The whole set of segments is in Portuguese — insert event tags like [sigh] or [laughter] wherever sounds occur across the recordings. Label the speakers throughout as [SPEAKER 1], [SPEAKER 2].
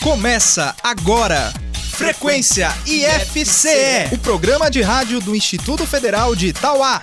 [SPEAKER 1] Começa agora. Frequência IFCE, o programa de rádio do Instituto Federal de Itauá.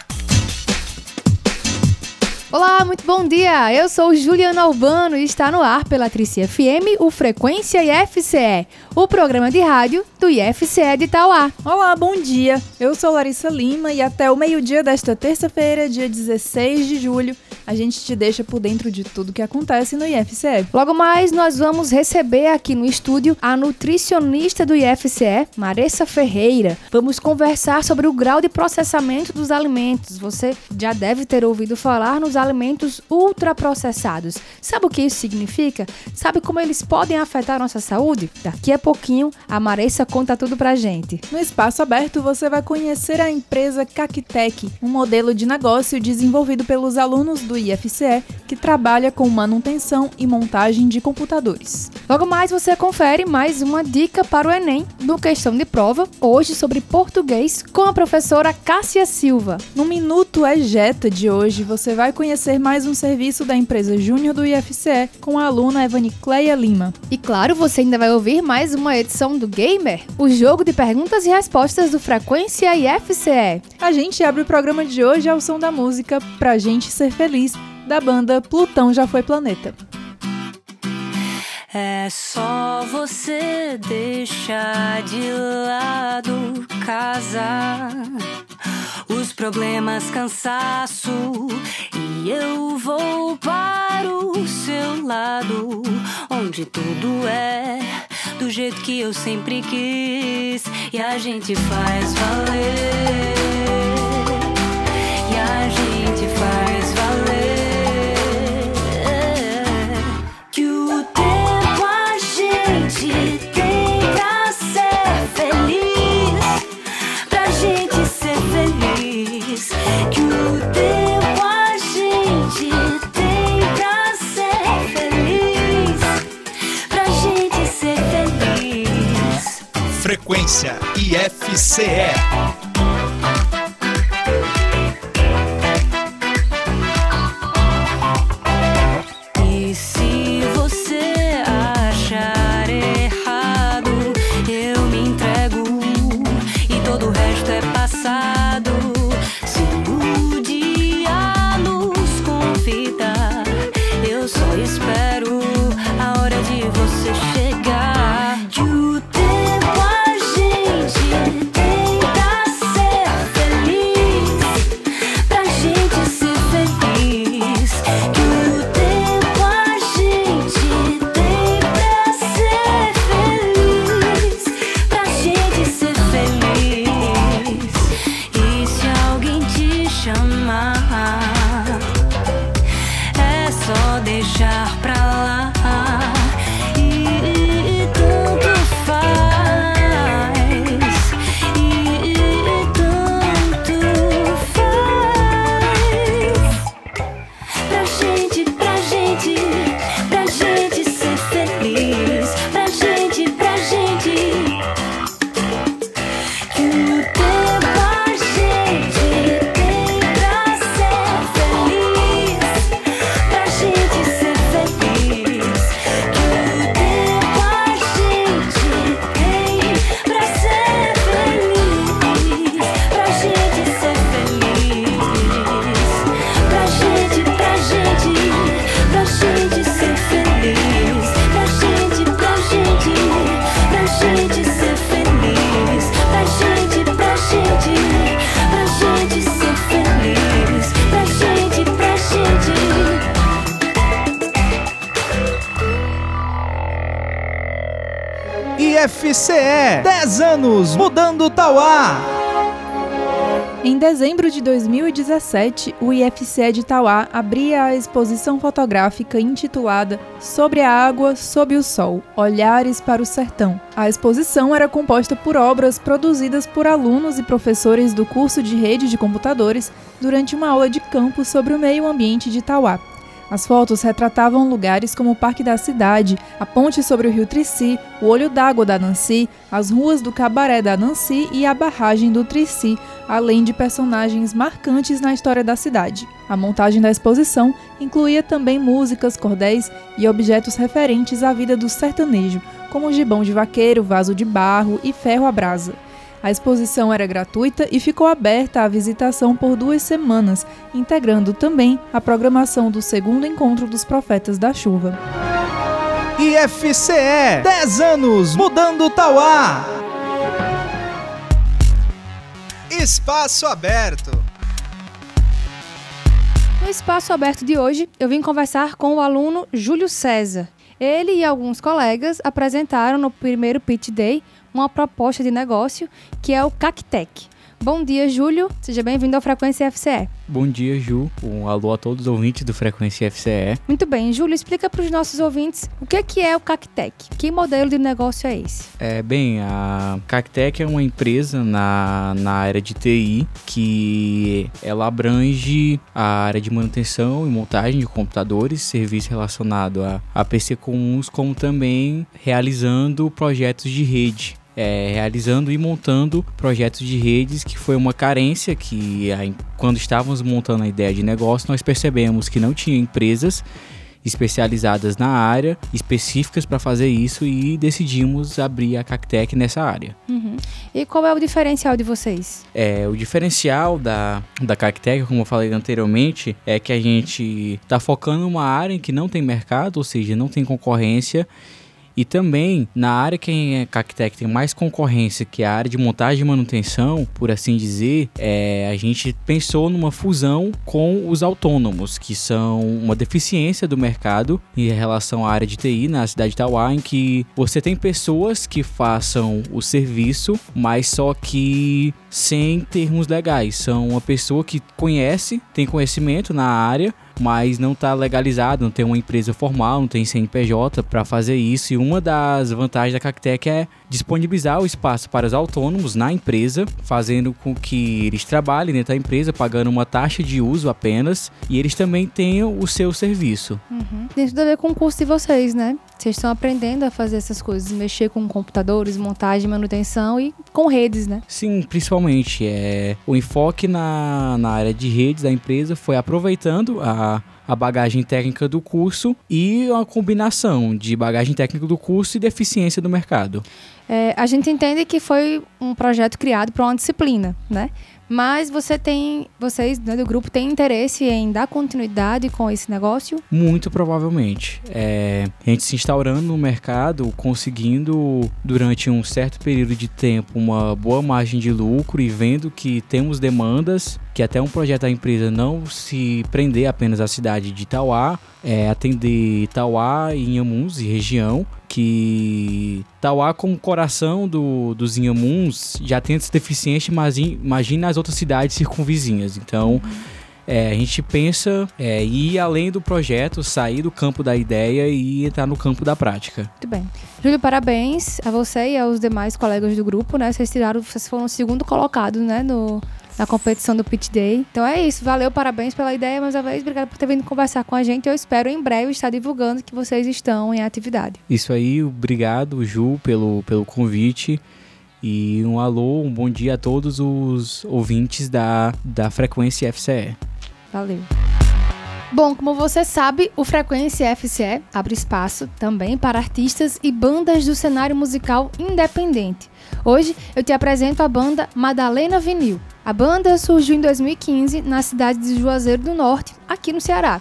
[SPEAKER 2] Olá, muito bom dia! Eu sou Juliana Albano e está no ar pela Trici FM o Frequência IFCE, o programa de rádio do IFCE de Itauá.
[SPEAKER 3] Olá, bom dia! Eu sou Larissa Lima e até o meio-dia desta terça-feira, dia 16 de julho, a gente te deixa por dentro de tudo que acontece no IFCE.
[SPEAKER 2] Logo mais, nós vamos receber aqui no estúdio a nutricionista do IFCE, Maressa Ferreira. Vamos conversar sobre o grau de processamento dos alimentos. Você já deve ter ouvido falar nos alimentos ultraprocessados. Sabe o que isso significa? Sabe como eles podem afetar a nossa saúde? Daqui a pouquinho, a Maressa conta tudo pra gente.
[SPEAKER 3] No espaço aberto, você vai conhecer a empresa Cactec, um modelo de negócio desenvolvido pelos alunos do do IFCE, que trabalha com manutenção e montagem de computadores.
[SPEAKER 2] Logo mais você confere mais uma dica para o Enem no Questão de Prova, hoje sobre português, com a professora Cássia Silva.
[SPEAKER 3] No Minuto Ejeta de hoje, você vai conhecer mais um serviço da empresa Júnior do IFCE com a aluna Evanicleia Lima.
[SPEAKER 2] E claro, você ainda vai ouvir mais uma edição do Gamer, o jogo de perguntas e respostas do Frequência IFCE.
[SPEAKER 3] A gente abre o programa de hoje ao som da música Pra Gente Ser Feliz da banda Plutão Já Foi Planeta.
[SPEAKER 4] É só você deixar de lado casa, os problemas, cansaço, e eu vou para o seu lado, onde tudo é do jeito que eu sempre quis, e a gente faz valer, e a gente faz
[SPEAKER 1] IFCE 10 anos mudando Tauá.
[SPEAKER 3] Em dezembro de 2017, o IFCE de Tauá abria a exposição fotográfica intitulada Sobre a Água, Sob o Sol Olhares para o Sertão. A exposição era composta por obras produzidas por alunos e professores do curso de rede de computadores durante uma aula de campo sobre o meio ambiente de Tauá. As fotos retratavam lugares como o Parque da Cidade, a ponte sobre o rio Trici, o Olho d'Água da Nancy, as ruas do Cabaré da Nancy e a barragem do Trici, além de personagens marcantes na história da cidade. A montagem da exposição incluía também músicas, cordéis e objetos referentes à vida do sertanejo, como gibão de vaqueiro, vaso de barro e ferro à brasa. A exposição era gratuita e ficou aberta à visitação por duas semanas, integrando também a programação do segundo encontro dos Profetas da Chuva.
[SPEAKER 1] IFCE 10 anos mudando Tauá. Espaço aberto.
[SPEAKER 2] No espaço aberto de hoje, eu vim conversar com o aluno Júlio César. Ele e alguns colegas apresentaram no primeiro Pitch Day uma proposta de negócio que é o Cactec. Bom dia, Júlio. Seja bem-vindo ao Frequência FCE.
[SPEAKER 5] Bom dia, Ju. Um alô a todos os ouvintes do Frequência FCE.
[SPEAKER 2] Muito bem, Júlio, explica para os nossos ouvintes o que é, que é o Cactec. Que modelo de negócio é esse?
[SPEAKER 5] É, bem, a Cactec é uma empresa na, na área de TI que ela abrange a área de manutenção e montagem de computadores, serviço relacionado a, a PC comuns, como também realizando projetos de rede é, realizando e montando projetos de redes, que foi uma carência que quando estávamos montando a ideia de negócio, nós percebemos que não tinha empresas especializadas na área, específicas para fazer isso e decidimos abrir a Cactec nessa área.
[SPEAKER 2] Uhum. E qual é o diferencial de vocês?
[SPEAKER 5] É, o diferencial da, da Cactec, como eu falei anteriormente, é que a gente está focando em uma área em que não tem mercado, ou seja, não tem concorrência e também na área que a Cactec tem mais concorrência, que é a área de montagem e manutenção, por assim dizer, é, a gente pensou numa fusão com os autônomos, que são uma deficiência do mercado em relação à área de TI na cidade de Tauá, em que você tem pessoas que façam o serviço, mas só que sem termos legais. São uma pessoa que conhece, tem conhecimento na área, mas não está legalizado, não tem uma empresa formal, não tem CNPJ para fazer isso. E uma das vantagens da Cactec é disponibilizar o espaço para os autônomos na empresa, fazendo com que eles trabalhem dentro da empresa, pagando uma taxa de uso apenas, e eles também tenham o seu serviço.
[SPEAKER 2] Uhum. Tem tudo a ver com o curso de vocês, né? Vocês estão aprendendo a fazer essas coisas, mexer com computadores, montagem, manutenção e com redes, né?
[SPEAKER 5] Sim, principalmente. É, o enfoque na, na área de redes da empresa foi aproveitando a a bagagem técnica do curso e uma combinação de bagagem técnica do curso e deficiência do mercado.
[SPEAKER 2] É, a gente entende que foi um projeto criado para uma disciplina, né? Mas você tem, vocês né, do grupo têm interesse em dar continuidade com esse negócio?
[SPEAKER 5] Muito provavelmente. É, a gente se instaurando no mercado, conseguindo durante um certo período de tempo uma boa margem de lucro e vendo que temos demandas, que até um projeto da empresa não se prender apenas à cidade de Itauá, é, atender Itauá e Inhamuns e região, que Tauá como coração do, dos Inhamuns já tem essa deficiência, mas imagina as outras cidades circunvizinhas. Então, é, a gente pensa é, ir além do projeto, sair do campo da ideia e entrar no campo da prática.
[SPEAKER 2] Muito bem. Júlio, parabéns a você e aos demais colegas do grupo, né? Vocês tiraram, vocês foram o segundo colocado, né, no, na competição do Pit Day. Então é isso, valeu, parabéns pela ideia mais uma vez, obrigado por ter vindo conversar com a gente. Eu espero em breve estar divulgando que vocês estão em atividade.
[SPEAKER 5] Isso aí, obrigado, Ju, pelo, pelo convite. E um alô, um bom dia a todos os ouvintes da, da Frequência FCE.
[SPEAKER 2] Valeu. Bom, como você sabe, o Frequência FCE abre espaço também para artistas e bandas do cenário musical independente. Hoje eu te apresento a banda Madalena Vinil. A banda surgiu em 2015 na cidade de Juazeiro do Norte, aqui no Ceará.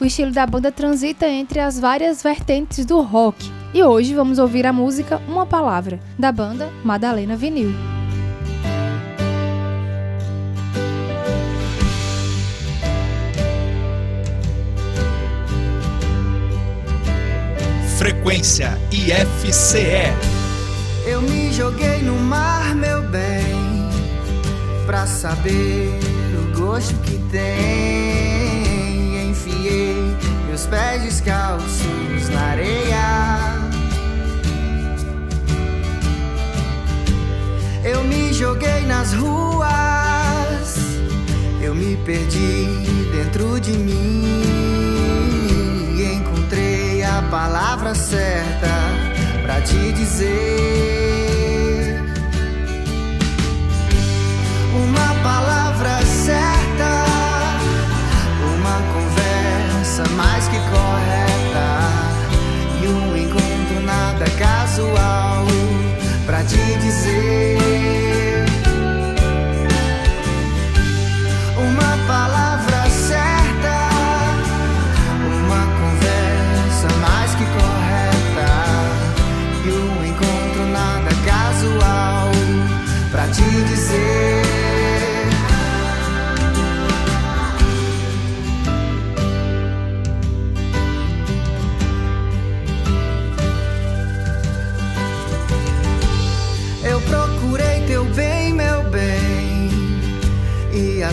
[SPEAKER 2] O estilo da banda transita entre as várias vertentes do rock. E hoje vamos ouvir a música Uma Palavra, da banda Madalena Vinil.
[SPEAKER 1] Frequência IFCE
[SPEAKER 6] eu me joguei no mar, meu bem, pra saber o gosto que tem. Enfiei meus pés descalços na areia. Eu me joguei nas ruas, eu me perdi dentro de mim. Encontrei a palavra certa pra te dizer. correta e um encontro nada casual pra te dizer.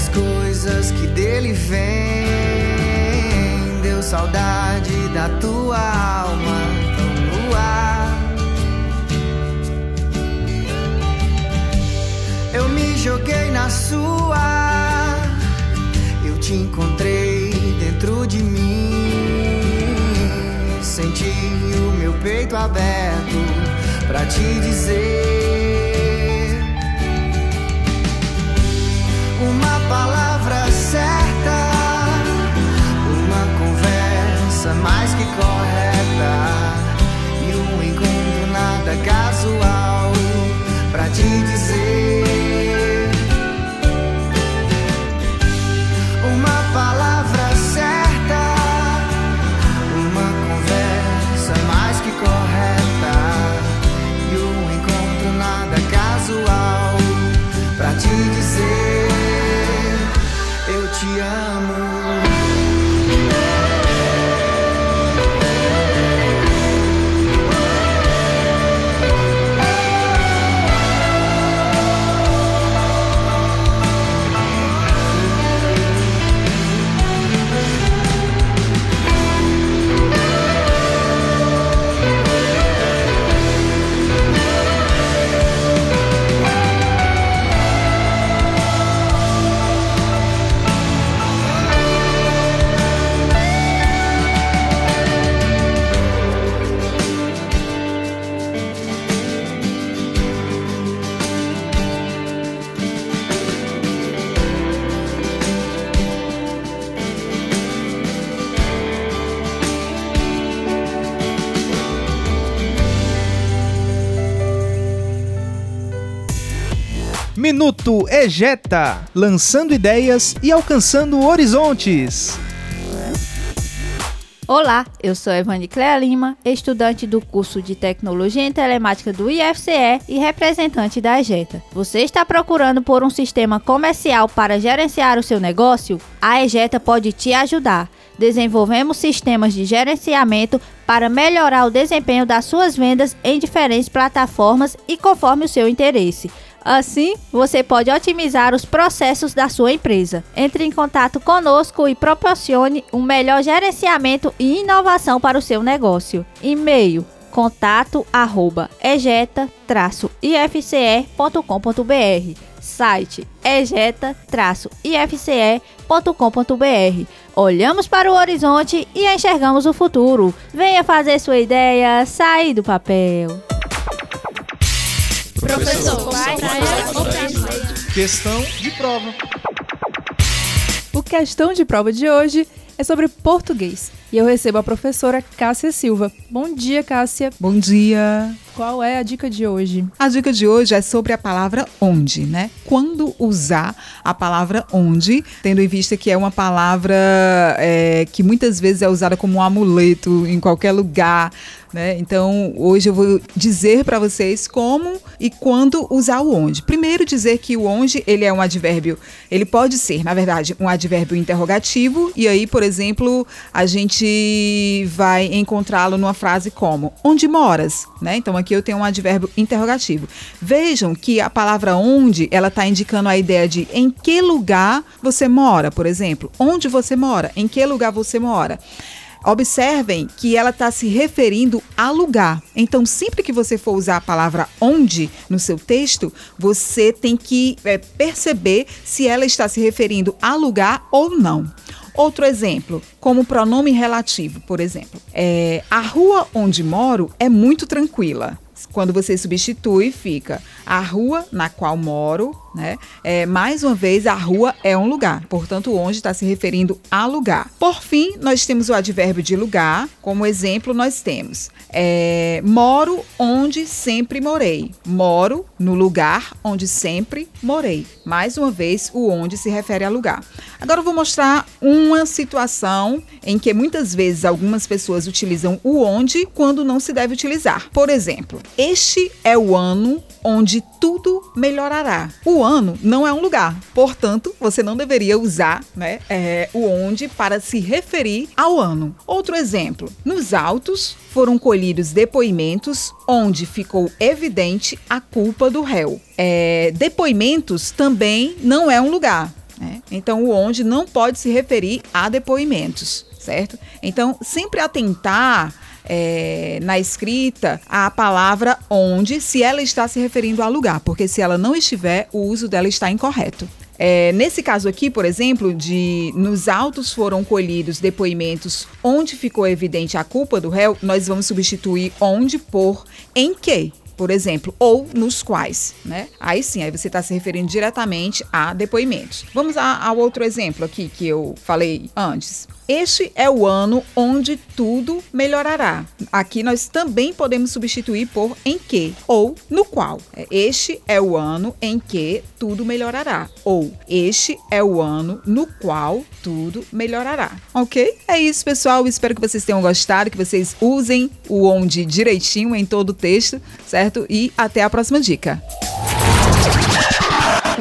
[SPEAKER 6] As coisas que dele vêm. Deu saudade da tua alma tão no ar. Eu me joguei na sua, eu te encontrei dentro de mim. Senti o meu peito aberto pra te dizer palavra certa, uma conversa mais que correta. E um encontro nada casual pra te dizer
[SPEAKER 1] Minuto Ejeta, lançando ideias e alcançando horizontes.
[SPEAKER 7] Olá, eu sou Evane Clea Lima, estudante do curso de Tecnologia em Telemática do IFCE e representante da EJETA. Você está procurando por um sistema comercial para gerenciar o seu negócio? A EJETA pode te ajudar. Desenvolvemos sistemas de gerenciamento para melhorar o desempenho das suas vendas em diferentes plataformas e conforme o seu interesse. Assim, você pode otimizar os processos da sua empresa. Entre em contato conosco e proporcione um melhor gerenciamento e inovação para o seu negócio. E-mail contato arroba ejeta-ifce.com.br Site ejeta-ifce.com.br Olhamos para o horizonte e enxergamos o futuro. Venha fazer sua ideia sair do papel.
[SPEAKER 2] Professor,
[SPEAKER 1] Questão de prova.
[SPEAKER 3] O questão de prova de hoje é sobre português. E eu recebo a professora Cássia Silva. Bom dia, Cássia.
[SPEAKER 8] Bom dia.
[SPEAKER 3] Qual é a dica de hoje?
[SPEAKER 8] A dica de hoje é sobre a palavra onde, né? Quando usar a palavra onde, tendo em vista que é uma palavra é, que muitas vezes é usada como um amuleto em qualquer lugar, né? Então, hoje eu vou dizer para vocês como e quando usar o onde. Primeiro dizer que o onde, ele é um advérbio, ele pode ser, na verdade, um advérbio interrogativo e aí, por exemplo, a gente vai encontrá-lo numa frase como onde moras, né? Então aqui eu tenho um advérbio interrogativo. Vejam que a palavra onde, ela está indicando a ideia de em que lugar você mora, por exemplo. Onde você mora? Em que lugar você mora? Observem que ela está se referindo a lugar. Então, sempre que você for usar a palavra onde no seu texto, você tem que é, perceber se ela está se referindo a lugar ou não. Outro exemplo, como pronome relativo, por exemplo. É, a rua onde moro é muito tranquila. Quando você substitui, fica a rua na qual moro né? É, mais uma vez, a rua é um lugar, portanto, onde está se referindo a lugar. Por fim, nós temos o advérbio de lugar. Como exemplo, nós temos é, moro onde sempre morei. Moro no lugar onde sempre morei. Mais uma vez, o onde se refere a lugar. Agora eu vou mostrar uma situação em que muitas vezes algumas pessoas utilizam o onde quando não se deve utilizar. Por exemplo, este é o ano onde tudo melhorará. O ano não é um lugar, portanto, você não deveria usar né, é, o onde para se referir ao ano. Outro exemplo: nos autos foram colhidos depoimentos onde ficou evidente a culpa do réu. É, depoimentos também não é um lugar. Né? Então, o onde não pode se referir a depoimentos, certo? Então, sempre atentar é, na escrita a palavra onde, se ela está se referindo a lugar, porque se ela não estiver, o uso dela está incorreto. É, nesse caso aqui, por exemplo, de nos autos foram colhidos depoimentos onde ficou evidente a culpa do réu, nós vamos substituir onde por em que por exemplo, ou nos quais, né? Aí sim, aí você está se referindo diretamente a depoimentos. Vamos ao outro exemplo aqui que eu falei antes. Este é o ano onde tudo melhorará. Aqui nós também podemos substituir por em que ou no qual. Este é o ano em que tudo melhorará. Ou este é o ano no qual tudo melhorará. Ok? É isso, pessoal. Espero que vocês tenham gostado, que vocês usem o onde direitinho em todo o texto, certo? E até a próxima dica.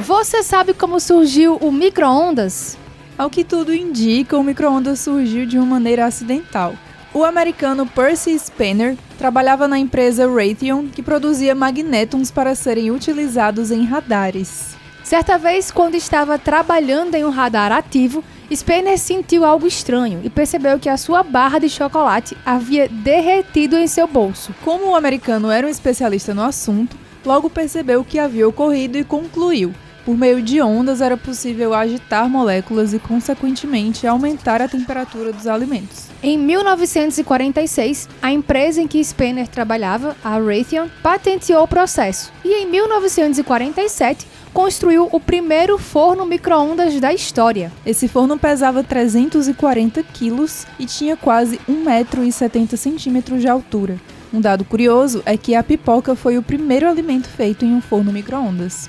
[SPEAKER 2] Você sabe como surgiu o micro-ondas?
[SPEAKER 3] Ao que tudo indica, o micro-ondas surgiu de uma maneira acidental. O americano Percy Spanner trabalhava na empresa Raytheon, que produzia magnétons para serem utilizados em radares.
[SPEAKER 2] Certa vez, quando estava trabalhando em um radar ativo, Spanner sentiu algo estranho e percebeu que a sua barra de chocolate havia derretido em seu bolso.
[SPEAKER 3] Como o americano era um especialista no assunto, logo percebeu o que havia ocorrido e concluiu: por meio de ondas era possível agitar moléculas e, consequentemente, aumentar a temperatura dos alimentos.
[SPEAKER 2] Em 1946, a empresa em que Spanner trabalhava, a Raytheon, patenteou o processo e, em 1947, construiu o primeiro forno micro-ondas da história.
[SPEAKER 3] Esse forno pesava 340 quilos e tinha quase 1,70 metro de altura. Um dado curioso é que a pipoca foi o primeiro alimento feito em um forno micro-ondas.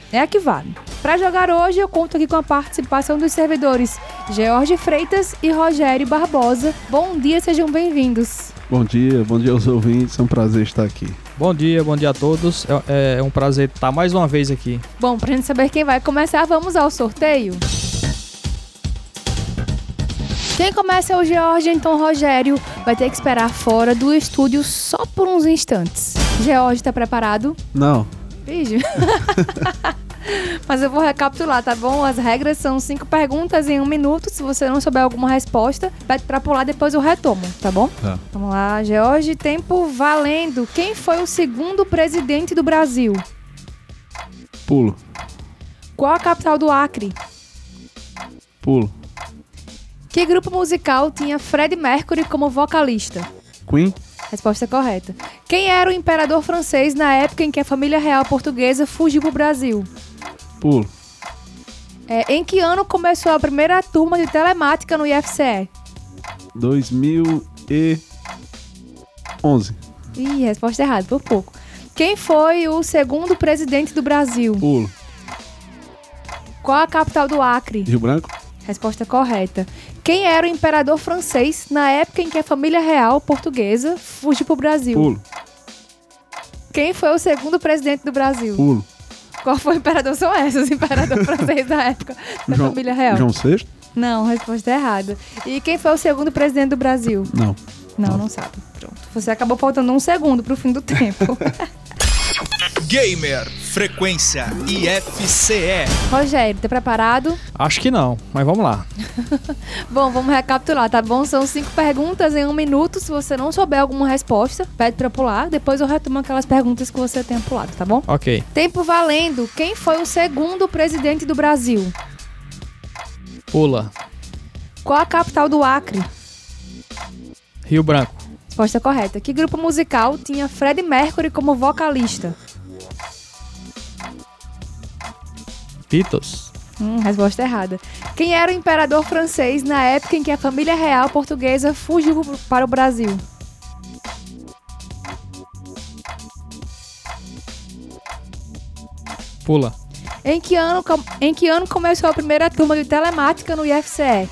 [SPEAKER 2] é a que vale. Para jogar hoje, eu conto aqui com a participação dos servidores George Freitas e Rogério Barbosa. Bom dia, sejam bem-vindos.
[SPEAKER 9] Bom dia, bom dia aos ouvintes, é um prazer estar aqui.
[SPEAKER 10] Bom dia, bom dia a todos. É, é um prazer estar mais uma vez aqui.
[SPEAKER 2] Bom, pra gente saber quem vai começar, vamos ao sorteio. Quem começa é o George, então Rogério vai ter que esperar fora do estúdio só por uns instantes. George, tá preparado?
[SPEAKER 9] Não.
[SPEAKER 2] Beijo. [laughs] Mas eu vou recapitular, tá bom? As regras são cinco perguntas em um minuto. Se você não souber alguma resposta, vai pra pular, depois eu retomo, tá bom?
[SPEAKER 9] Tá.
[SPEAKER 2] Vamos lá, George, tempo valendo. Quem foi o segundo presidente do Brasil?
[SPEAKER 9] Pulo,
[SPEAKER 2] Qual a capital do Acre?
[SPEAKER 9] pulo.
[SPEAKER 2] Que grupo musical tinha Fred Mercury como vocalista?
[SPEAKER 9] Queen,
[SPEAKER 2] Resposta correta. Quem era o imperador francês na época em que a família real portuguesa fugiu pro Brasil?
[SPEAKER 9] pulo.
[SPEAKER 2] É, em que ano começou a primeira turma de telemática no IFCE?
[SPEAKER 9] 2011.
[SPEAKER 2] Ih, resposta errada, por pouco. Quem foi o segundo presidente do Brasil?
[SPEAKER 9] Pulo.
[SPEAKER 2] Qual a capital do Acre?
[SPEAKER 9] Rio Branco,
[SPEAKER 2] Resposta correta. Quem era o imperador francês na época em que a família real portuguesa fugiu pro Brasil?
[SPEAKER 9] pulo.
[SPEAKER 2] Quem foi o segundo presidente do Brasil?
[SPEAKER 9] Pulo.
[SPEAKER 2] Qual foi o imperador? São esses, o imperador [laughs] francês da época da
[SPEAKER 9] João,
[SPEAKER 2] família real.
[SPEAKER 9] João VI?
[SPEAKER 2] Não, resposta errada. E quem foi o segundo presidente do Brasil?
[SPEAKER 9] Não.
[SPEAKER 2] Não, não sabe. Pronto. Você acabou faltando um segundo pro fim do tempo. [laughs]
[SPEAKER 1] Gamer Frequência IFCE.
[SPEAKER 2] Rogério, tá preparado?
[SPEAKER 10] Acho que não, mas vamos lá. [laughs]
[SPEAKER 2] Bom, vamos recapitular, tá bom? São cinco perguntas em um minuto. Se você não souber alguma resposta, pede pra pular. Depois eu retomo aquelas perguntas que você tenha pulado, tá bom?
[SPEAKER 10] Ok.
[SPEAKER 2] Tempo valendo. Quem foi o segundo presidente do Brasil?
[SPEAKER 10] Pula.
[SPEAKER 2] Qual a capital do Acre?
[SPEAKER 10] Rio Branco.
[SPEAKER 2] Resposta correta. Que grupo musical tinha Freddie Mercury como vocalista?
[SPEAKER 10] Beatles.
[SPEAKER 2] Hum, resposta errada. Quem era o imperador francês na época em que a família real portuguesa fugiu para o Brasil?
[SPEAKER 10] Pula.
[SPEAKER 2] Em que ano, em que ano começou a primeira turma de telemática no IFCE?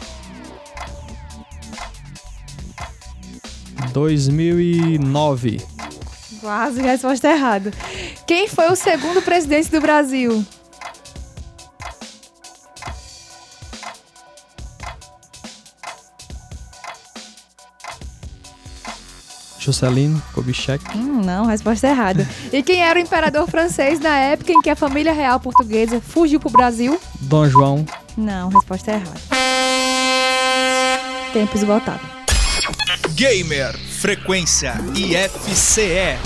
[SPEAKER 10] 2009.
[SPEAKER 2] Quase, resposta errada. Quem foi o segundo presidente do Brasil?
[SPEAKER 10] Juscelino Kubitschek.
[SPEAKER 2] Hum, não, resposta errada. E quem era o imperador francês na época em que a família real portuguesa fugiu para o Brasil?
[SPEAKER 10] Dom João.
[SPEAKER 2] Não, resposta errada. Tempo esgotado.
[SPEAKER 1] Gamer Frequência IFCE.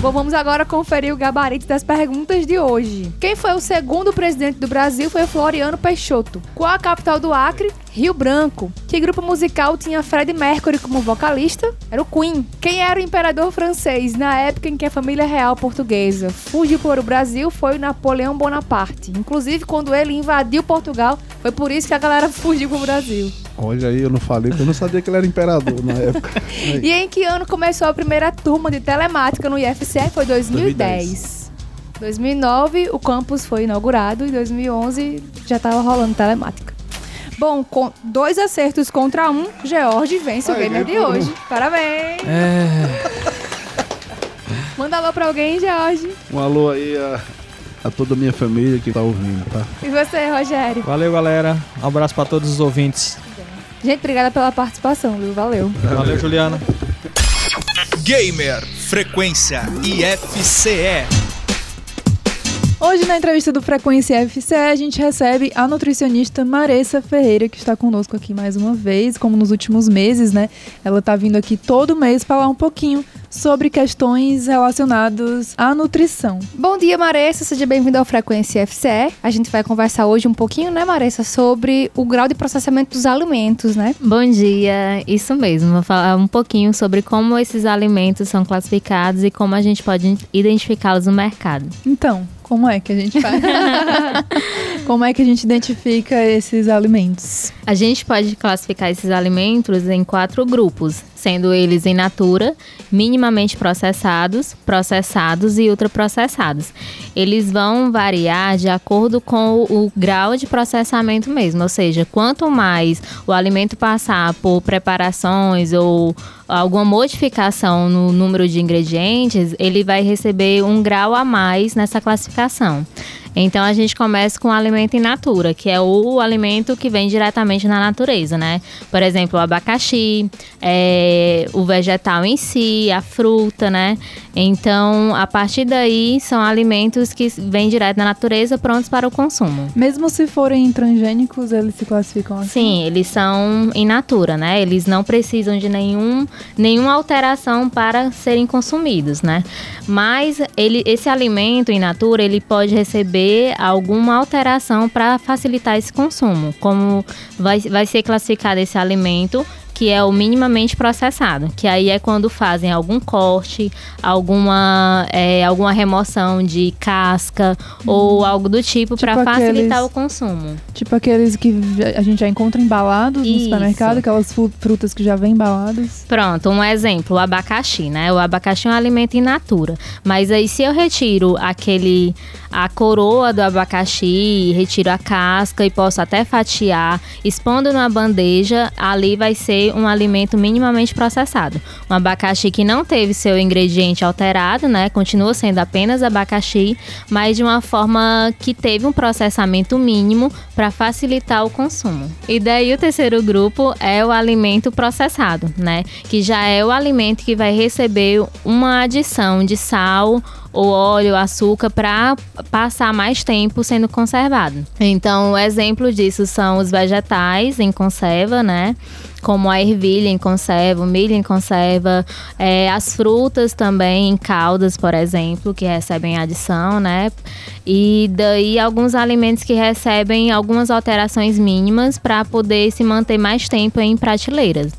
[SPEAKER 2] Bom, vamos agora conferir o gabarito das perguntas de hoje. Quem foi o segundo presidente do Brasil foi o Floriano Peixoto. Qual a capital do Acre? Rio Branco. Que grupo musical tinha Freddie Mercury como vocalista? Era o Queen. Quem era o imperador francês na época em que a família real portuguesa fugiu para o Brasil foi o Napoleão Bonaparte. Inclusive, quando ele invadiu Portugal, foi por isso que a galera [laughs] fugiu para o Brasil.
[SPEAKER 9] Olha aí, eu não falei, porque eu não sabia que ele era imperador na época. [laughs]
[SPEAKER 2] E em que ano começou a primeira turma de telemática no IFCE? Foi 2010. 2009 o campus foi inaugurado e 2011 já estava rolando telemática. Bom, com dois acertos contra um, George vence o gamer de
[SPEAKER 9] ganhei por
[SPEAKER 2] hoje. Parabéns!
[SPEAKER 10] É. [laughs]
[SPEAKER 2] Manda alô pra alguém, George.
[SPEAKER 9] Um alô aí a, a toda a minha família que tá ouvindo, tá?
[SPEAKER 2] E você, Rogério?
[SPEAKER 10] Valeu, galera. Um abraço pra todos os ouvintes.
[SPEAKER 2] Gente, obrigada pela participação, viu? Valeu.
[SPEAKER 10] Valeu, Juliana.
[SPEAKER 1] Gamer Frequência IFCE.
[SPEAKER 3] Hoje, na entrevista do Frequência FCE, a gente recebe a nutricionista Maressa Ferreira, que está conosco aqui mais uma vez, como nos últimos meses, né? Ela está vindo aqui todo mês falar um pouquinho sobre questões relacionadas à nutrição.
[SPEAKER 2] Bom dia, Maressa. Seja bem-vindo ao Frequência FCE. A gente vai conversar hoje um pouquinho, né, Maressa, sobre o grau de processamento dos alimentos, né?
[SPEAKER 11] Bom dia, isso mesmo. Vou falar um pouquinho sobre como esses alimentos são classificados e como a gente pode identificá-los no mercado.
[SPEAKER 3] Então, como é que a gente faz? [laughs] como é que a gente identifica esses alimentos?
[SPEAKER 11] A gente pode classificar esses alimentos em quatro grupos, sendo eles in natura, minimamente processados, processados e ultraprocessados. Eles vão variar de acordo com o, o grau de processamento mesmo, ou seja, quanto mais o alimento passar por preparações ou alguma modificação no número de ingredientes, ele vai receber um grau a mais nessa classificação. Então a gente começa com o alimento in natura, que é o alimento que vem diretamente na natureza, né? Por exemplo, o abacaxi, é, o vegetal em si, a fruta, né? Então, a partir daí, são alimentos que vêm direto da natureza, prontos para o consumo.
[SPEAKER 3] Mesmo se forem transgênicos, eles se classificam assim?
[SPEAKER 11] Sim, eles são in natura, né? Eles não precisam de nenhum, nenhuma alteração para serem consumidos, né? Mas ele, esse alimento in natura, ele pode receber alguma alteração para facilitar esse consumo. Como vai, vai ser classificado esse alimento que é o minimamente processado, que aí é quando fazem algum corte, alguma, é, alguma remoção de casca ou algo do tipo,
[SPEAKER 3] Tipo
[SPEAKER 11] para facilitar
[SPEAKER 3] aqueles-
[SPEAKER 11] o consumo.
[SPEAKER 3] Tipo aqueles que a gente já encontra embalados no
[SPEAKER 11] Isso.
[SPEAKER 3] supermercado, aquelas frutas que já vêm embaladas.
[SPEAKER 11] Pronto, um exemplo, o abacaxi, né? O abacaxi é um alimento in natura. Mas aí se eu retiro aquele a coroa do abacaxi, retiro a casca e posso até fatiar, expondo numa bandeja, ali vai ser um alimento minimamente processado. Um abacaxi que não teve seu ingrediente alterado, né? Continua sendo apenas abacaxi, mas de uma forma que teve um processamento mínimo para facilitar o consumo. E daí o terceiro grupo é o alimento processado, né? Que já é o alimento que vai receber uma adição de sal ou óleo, açúcar para passar mais tempo sendo conservado. Então, o exemplo disso são os vegetais em conserva, né? Como a ervilha em conserva, o milho em conserva, é, as frutas também em caldas, por exemplo, que recebem adição, né? E daí alguns alimentos que recebem algumas alterações mínimas para poder se manter mais tempo em prateleiras.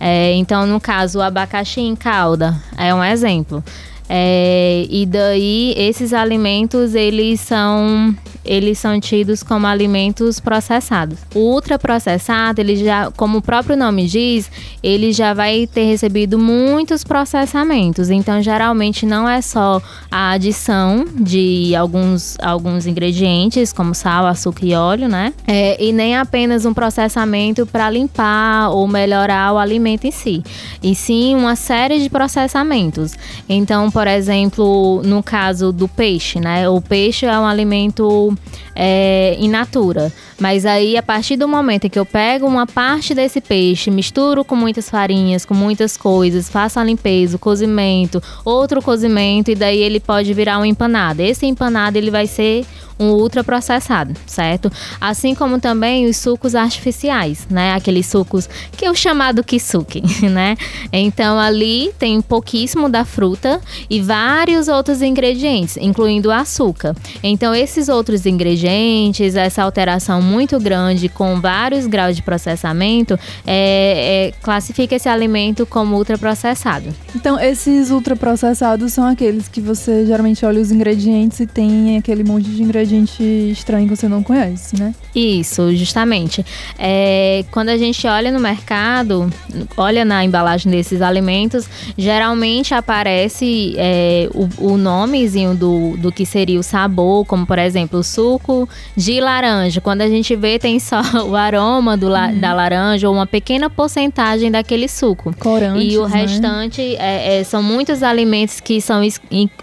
[SPEAKER 11] É, então, no caso, o abacaxi em calda é um exemplo. É, e daí esses alimentos eles são eles são tidos como alimentos processados. O ultraprocessado, ele já, como o próprio nome diz, ele já vai ter recebido muitos processamentos. Então, geralmente não é só a adição de alguns, alguns ingredientes, como sal, açúcar e óleo, né? É, e nem apenas um processamento para limpar ou melhorar o alimento em si. E sim uma série de processamentos. Então, por exemplo, no caso do peixe, né? O peixe é um alimento é, in natura. Mas aí, a partir do momento em que eu pego uma parte desse peixe, misturo com muitas farinhas, com muitas coisas, faço a limpeza, o cozimento, outro cozimento, e daí ele pode virar uma empanada. Esse empanado ele vai ser um ultraprocessado, certo? Assim como também os sucos artificiais, né? Aqueles sucos que é o chamado kisuke, [laughs] né? Então ali tem pouquíssimo da fruta e vários outros ingredientes, incluindo o açúcar. Então esses outros ingredientes, essa alteração muito grande com vários graus de processamento, é, é, classifica esse alimento como ultraprocessado.
[SPEAKER 3] Então, esses ultraprocessados são aqueles que você geralmente olha os ingredientes e tem aquele monte de ingrediente estranho que você não conhece, né?
[SPEAKER 11] Isso, justamente. É, quando a gente olha no mercado, olha na embalagem desses alimentos, geralmente aparece é, o, o nomezinho do, do que seria o sabor, como por exemplo, suco de laranja. Quando a gente vê, tem só [laughs] o aroma do la, uhum. da laranja ou uma pequena porcentagem daquele suco.
[SPEAKER 3] Corantes,
[SPEAKER 11] e o
[SPEAKER 3] né?
[SPEAKER 11] restante é, é, são muitos alimentos que são ex,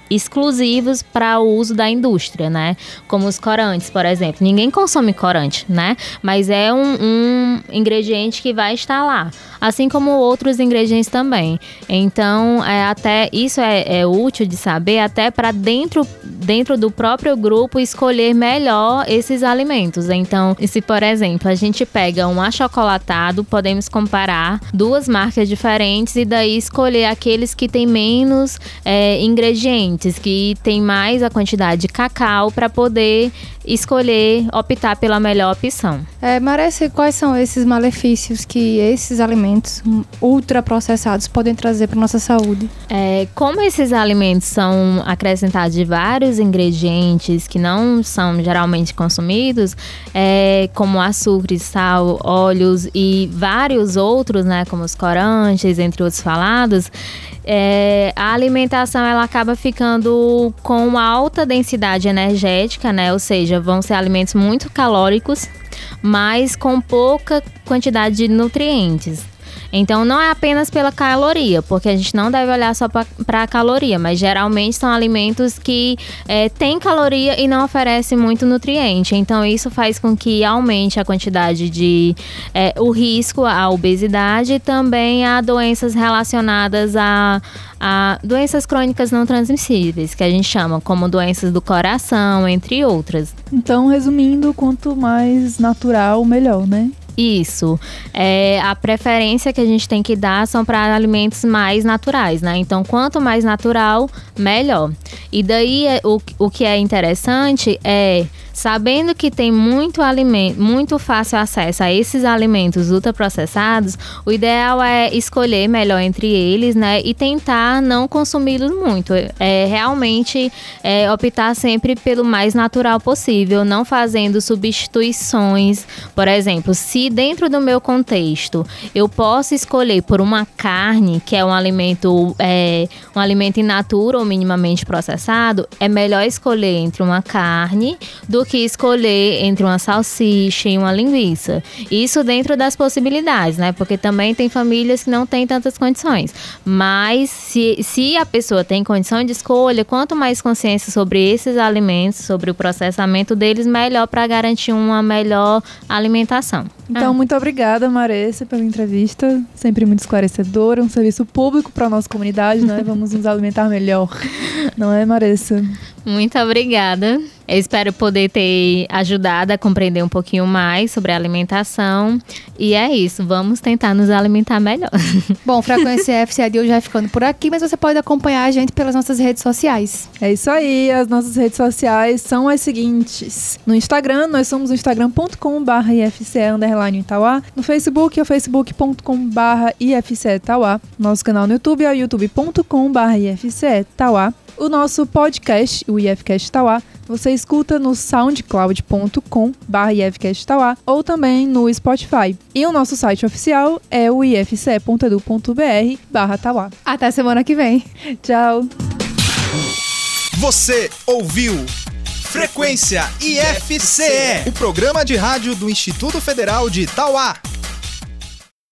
[SPEAKER 11] exclusivos para o uso da indústria, né? Como os corantes, por exemplo. Ninguém consome corante, né? Mas é um, um ingrediente que vai estar lá. Assim como outros ingredientes também. Então, é, até isso é, é útil de saber, até para dentro, dentro do próprio grupo escolher melhor esses alimentos. Então, se por exemplo a gente pega um achocolatado, podemos comparar duas marcas diferentes e daí escolher aqueles que têm menos é, ingredientes, que tem mais a quantidade de cacau para poder escolher, optar pela melhor opção.
[SPEAKER 2] É, Marece, quais são esses malefícios que esses alimentos ultraprocessados podem trazer para nossa saúde?
[SPEAKER 11] É, como esses alimentos são acrescentados de vários ingredientes que não são geralmente consumidos, é, como açúcar, sal, óleos e vários outros, né, como os corantes, entre outros falados, é, a alimentação ela acaba ficando com alta densidade energética, né? Ou seja, vão ser alimentos muito calóricos, mas com pouca quantidade de nutrientes. Então não é apenas pela caloria, porque a gente não deve olhar só para a caloria, mas geralmente são alimentos que é, têm caloria e não oferecem muito nutriente. Então isso faz com que aumente a quantidade de é, o risco à obesidade e também a doenças relacionadas a, a doenças crônicas não transmissíveis, que a gente chama como doenças do coração, entre outras.
[SPEAKER 3] Então, resumindo, quanto mais natural, melhor, né?
[SPEAKER 11] Isso. É, a preferência que a gente tem que dar são para alimentos mais naturais, né? Então, quanto mais natural, melhor. E daí, é, o, o que é interessante é Sabendo que tem muito alimento, muito fácil acesso a esses alimentos ultraprocessados, o ideal é escolher melhor entre eles, né? E tentar não consumi-los muito. É realmente é, optar sempre pelo mais natural possível, não fazendo substituições. Por exemplo, se se dentro do meu contexto eu posso escolher por uma carne, que é um alimento, é, um alimento in natura ou minimamente processado, é melhor escolher entre uma carne do que escolher entre uma salsicha e uma linguiça. Isso dentro das possibilidades, né? Porque também tem famílias que não têm tantas condições. Mas se, se a pessoa tem condição de escolha, quanto mais consciência sobre esses alimentos, sobre o processamento deles, melhor para garantir uma melhor alimentação.
[SPEAKER 3] Então,
[SPEAKER 11] Ah.
[SPEAKER 3] muito obrigada, Maressa, pela entrevista. Sempre muito esclarecedora. Um serviço público para a nossa comunidade, né? [laughs] Vamos nos alimentar melhor. Não é, Maressa?
[SPEAKER 11] Muito obrigada. Eu espero poder ter ajudado a compreender um pouquinho mais sobre a alimentação. E é isso, vamos tentar nos alimentar melhor. [laughs]
[SPEAKER 2] Bom, Frequência FCA de hoje vai ficando por aqui, mas você pode acompanhar a gente pelas nossas redes sociais.
[SPEAKER 3] É isso aí, as nossas redes sociais são as seguintes. No Instagram, nós somos o instagram.com.br IFCE underline Itauá. No Facebook é o facebook.com.br IFCE Itauá. Nosso canal no YouTube é o youtube.com.br IFCE Itauá. O nosso podcast, o IFCast Itauá, você escuta no soundcloud.com IFCast Itauá ou também no Spotify. E o nosso site oficial é o ifce.edu.br barra Tauá.
[SPEAKER 2] Até semana que vem.
[SPEAKER 3] Tchau!
[SPEAKER 1] Você ouviu Frequência IFCE, o programa de rádio do Instituto Federal de Itauá.